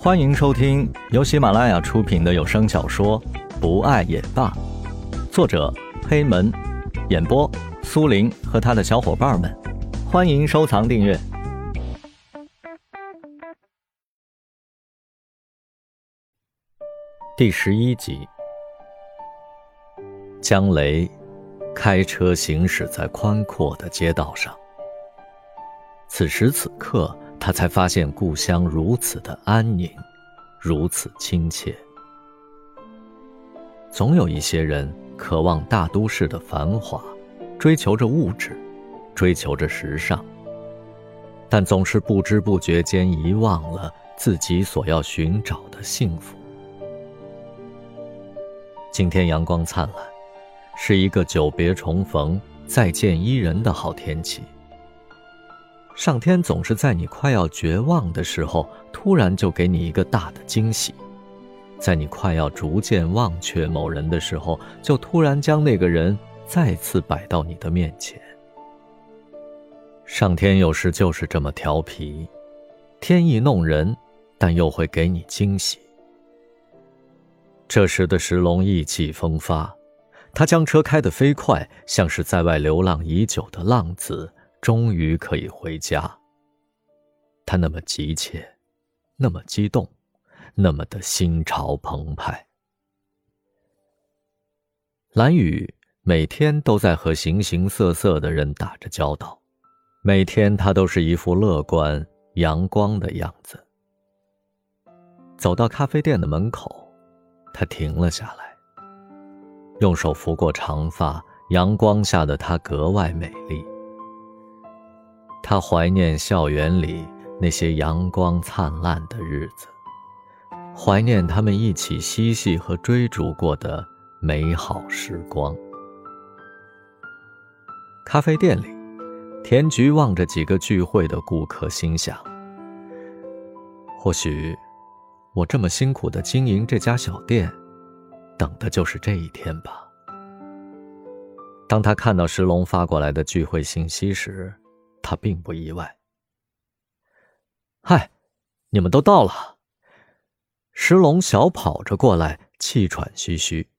欢迎收听由喜马拉雅出品的有声小说《不爱也罢》，作者黑门，演播苏林和他的小伙伴们。欢迎收藏订阅。第十一集，江雷开车行驶在宽阔的街道上。此时此刻，他才发现故乡如此的安宁，如此亲切。总有一些人渴望大都市的繁华，追求着物质，追求着时尚，但总是不知不觉间遗忘了自己所要寻找的幸福。今天阳光灿烂，是一个久别重逢、再见伊人的好天气。上天总是在你快要绝望的时候，突然就给你一个大的惊喜；在你快要逐渐忘却某人的时候，就突然将那个人再次摆到你的面前。上天有时就是这么调皮，天意弄人，但又会给你惊喜。这时的石龙意气风发，他将车开得飞快，像是在外流浪已久的浪子，终于可以回家。他那么急切，那么激动，那么的心潮澎湃。蓝雨每天都在和形形色色的人打着交道，每天他都是一副乐观阳光的样子。走到咖啡店的门口。他停了下来，用手拂过长发，阳光下的她格外美丽。他怀念校园里那些阳光灿烂的日子，怀念他们一起嬉戏和追逐过的美好时光。咖啡店里，田菊望着几个聚会的顾客，心想：或许。我这么辛苦的经营这家小店，等的就是这一天吧。当他看到石龙发过来的聚会信息时，他并不意外。嗨，你们都到了。石龙小跑着过来，气喘吁吁。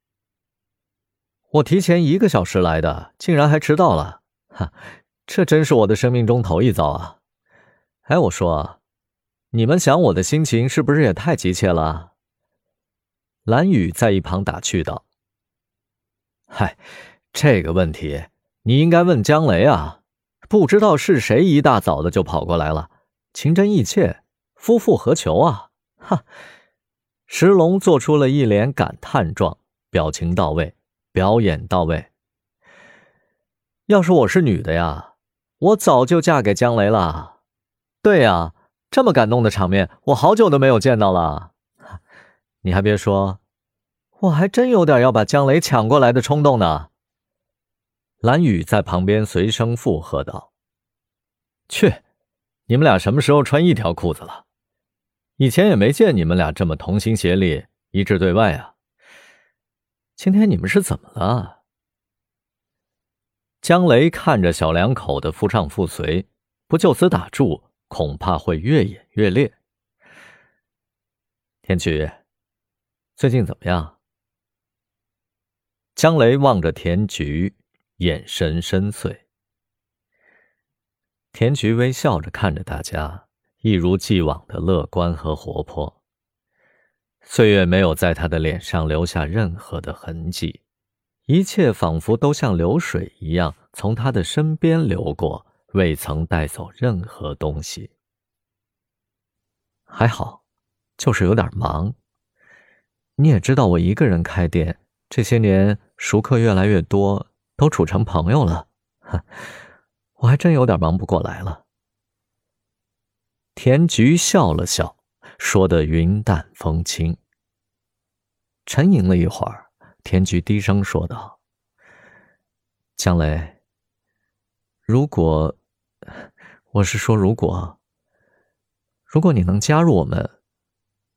我提前一个小时来的，竟然还迟到了，哈，这真是我的生命中头一遭啊！哎，我说。你们想我的心情是不是也太急切了？蓝雨在一旁打趣道：“嗨，这个问题你应该问江雷啊！不知道是谁一大早的就跑过来了，情真意切，夫复何求啊？”哈，石龙做出了一脸感叹状，表情到位，表演到位。要是我是女的呀，我早就嫁给江雷了。对呀。这么感动的场面，我好久都没有见到了。你还别说，我还真有点要把江雷抢过来的冲动呢。蓝雨在旁边随声附和道：“去，你们俩什么时候穿一条裤子了？以前也没见你们俩这么同心协力、一致对外啊。今天你们是怎么了？”江雷看着小两口的夫唱妇随，不就此打住。恐怕会越演越烈。田菊，最近怎么样？江雷望着田菊，眼神深邃。田菊微笑着看着大家，一如既往的乐观和活泼。岁月没有在他的脸上留下任何的痕迹，一切仿佛都像流水一样从他的身边流过。未曾带走任何东西，还好，就是有点忙。你也知道，我一个人开店，这些年熟客越来越多，都处成朋友了，我还真有点忙不过来了。田菊笑了笑，说的云淡风轻。沉吟了一会儿，田菊低声说道：“江雷，如果……”我是说，如果如果你能加入我们，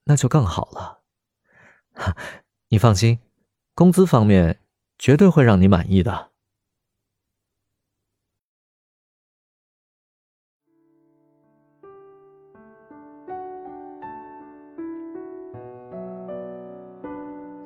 那就更好了。你放心，工资方面绝对会让你满意的。